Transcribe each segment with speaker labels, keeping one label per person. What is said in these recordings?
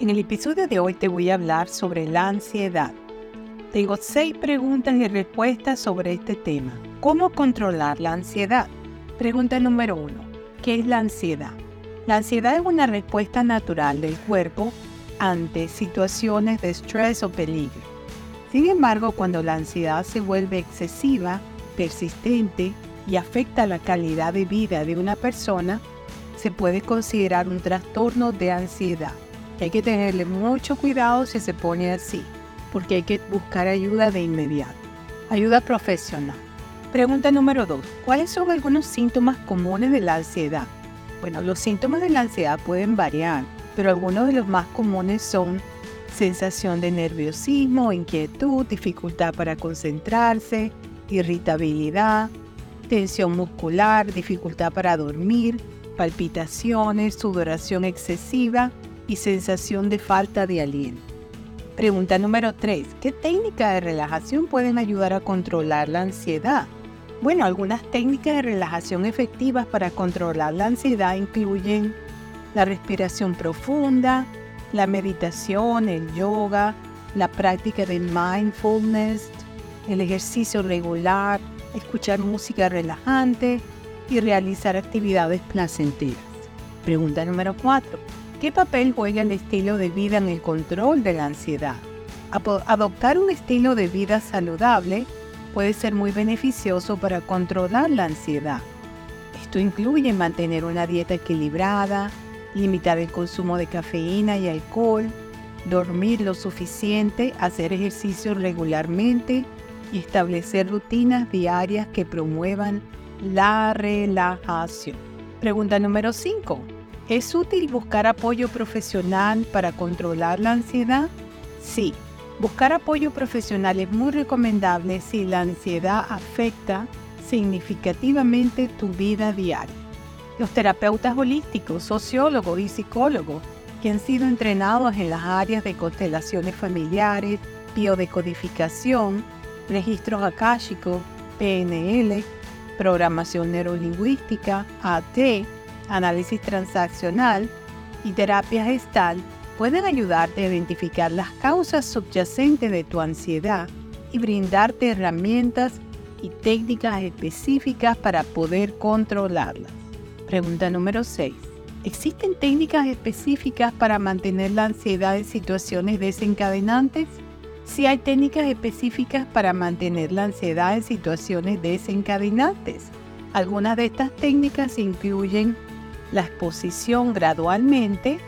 Speaker 1: En el episodio de hoy te voy a hablar sobre la ansiedad. Tengo seis preguntas y respuestas sobre este tema. ¿Cómo controlar la ansiedad? Pregunta número uno. ¿Qué es la ansiedad? La ansiedad es una respuesta natural del cuerpo ante situaciones de estrés o peligro. Sin embargo, cuando la ansiedad se vuelve excesiva, persistente y afecta la calidad de vida de una persona, se puede considerar un trastorno de ansiedad. Hay que tenerle mucho cuidado si se pone así, porque hay que buscar ayuda de inmediato. Ayuda profesional. Pregunta número 2. ¿Cuáles son algunos síntomas comunes de la ansiedad? Bueno, los síntomas de la ansiedad pueden variar, pero algunos de los más comunes son sensación de nerviosismo, inquietud, dificultad para concentrarse, irritabilidad, tensión muscular, dificultad para dormir, palpitaciones, sudoración excesiva, y sensación de falta de aliento. Pregunta número 3. ¿Qué técnicas de relajación pueden ayudar a controlar la ansiedad? Bueno, algunas técnicas de relajación efectivas para controlar la ansiedad incluyen la respiración profunda, la meditación, el yoga, la práctica de mindfulness, el ejercicio regular, escuchar música relajante y realizar actividades placenteras. Pregunta número 4. ¿Qué papel juega el estilo de vida en el control de la ansiedad? Adoptar un estilo de vida saludable puede ser muy beneficioso para controlar la ansiedad. Esto incluye mantener una dieta equilibrada, limitar el consumo de cafeína y alcohol, dormir lo suficiente, hacer ejercicio regularmente y establecer rutinas diarias que promuevan la relajación. Pregunta número 5. ¿Es útil buscar apoyo profesional para controlar la ansiedad? Sí, buscar apoyo profesional es muy recomendable si la ansiedad afecta significativamente tu vida diaria. Los terapeutas holísticos, sociólogos y psicólogos que han sido entrenados en las áreas de constelaciones familiares, biodecodificación, registros akáshicos, PNL, programación neurolingüística, AT, análisis transaccional y terapia gestal pueden ayudarte a identificar las causas subyacentes de tu ansiedad y brindarte herramientas y técnicas específicas para poder controlarlas. Pregunta número 6. ¿Existen técnicas específicas para mantener la ansiedad en situaciones desencadenantes? Si hay técnicas específicas para mantener la ansiedad en situaciones desencadenantes. Algunas de estas técnicas incluyen la exposición gradualmente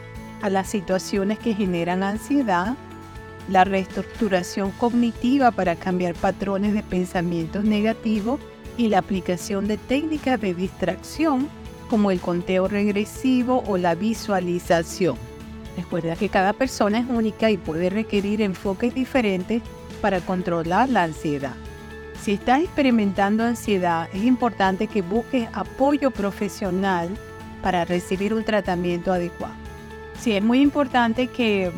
Speaker 1: a las situaciones que generan ansiedad, la reestructuración cognitiva para cambiar patrones de pensamientos negativos y la aplicación de técnicas de distracción como el conteo regresivo o la visualización. Recuerda que cada persona es única y puede requerir enfoques diferentes para controlar la ansiedad. Si estás experimentando ansiedad, es importante que busques apoyo profesional para recibir un tratamiento adecuado. Sí, es muy importante que,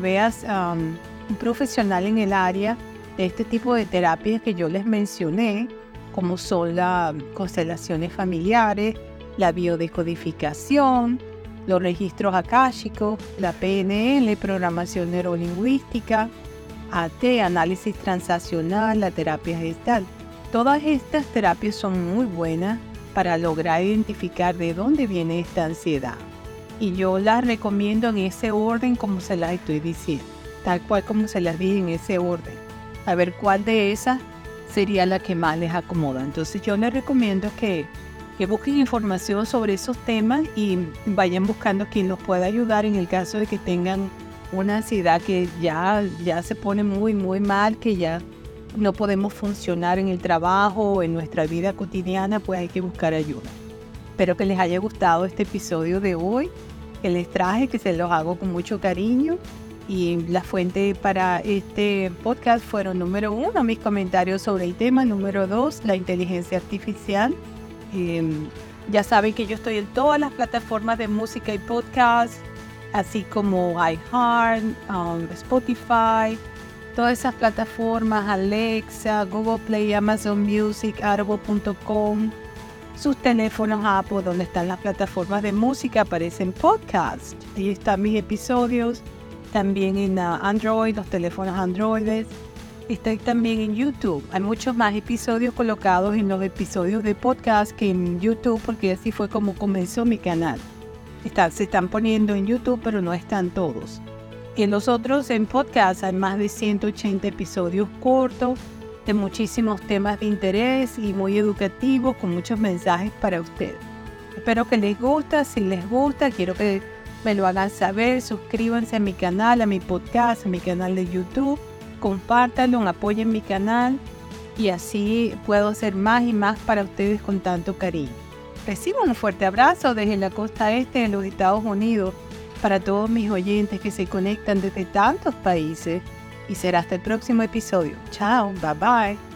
Speaker 1: veas um, un profesional en el área de este tipo de terapias que yo les mencioné, como son las constelaciones familiares, la biodecodificación, los registros akáshicos, la PNL, programación neurolingüística, AT, análisis transaccional, la terapia gestal. Todas estas terapias son muy buenas para lograr identificar de dónde viene esta ansiedad. Y yo las recomiendo en ese orden como se las estoy diciendo, tal cual como se las dije en ese orden. A ver cuál de esas sería la que más les acomoda. Entonces yo les recomiendo que, que busquen información sobre esos temas y vayan buscando quien los pueda ayudar en el caso de que tengan una ansiedad que ya, ya se pone muy, muy mal, que ya no podemos funcionar en el trabajo en nuestra vida cotidiana, pues hay que buscar ayuda. Espero que les haya gustado este episodio de hoy, que les traje, que se los hago con mucho cariño. Y la fuente para este podcast fueron número uno, mis comentarios sobre el tema, número dos, la inteligencia artificial. Em, ya saben que yo estoy en todas las plataformas de música y podcast, así como iHeart, um, Spotify, todas esas plataformas, Alexa, Google Play, Amazon Music, Audible.com, sus teléfonos Apple, donde están las plataformas de música, aparecen podcasts. Ahí están mis episodios también en ah, Android, los teléfonos Android. Estoy también en YouTube. Hay muchos más episodios colocados en los episodios de podcast que en YouTube, porque así fue como comenzó mi canal. se están poniendo en YouTube, pero no están todos. En los otros, en podcast, hay más de 180 episodios cortos de muchísimos temas de interés y muy educativos con muchos mensajes para ustedes. Espero que les guste. Si les gusta, quiero que me lo hagan saber. Suscríbanse a mi canal, a mi podcast, a mi canal de YouTube compártanlo, apoyen mi canal y así puedo hacer más y más para ustedes con tanto cariño. Recibo un fuerte abrazo desde la costa este de los Estados Unidos para todos mis oyentes que se conectan desde tantos países y será hasta el próximo episodio. Chao, bye bye.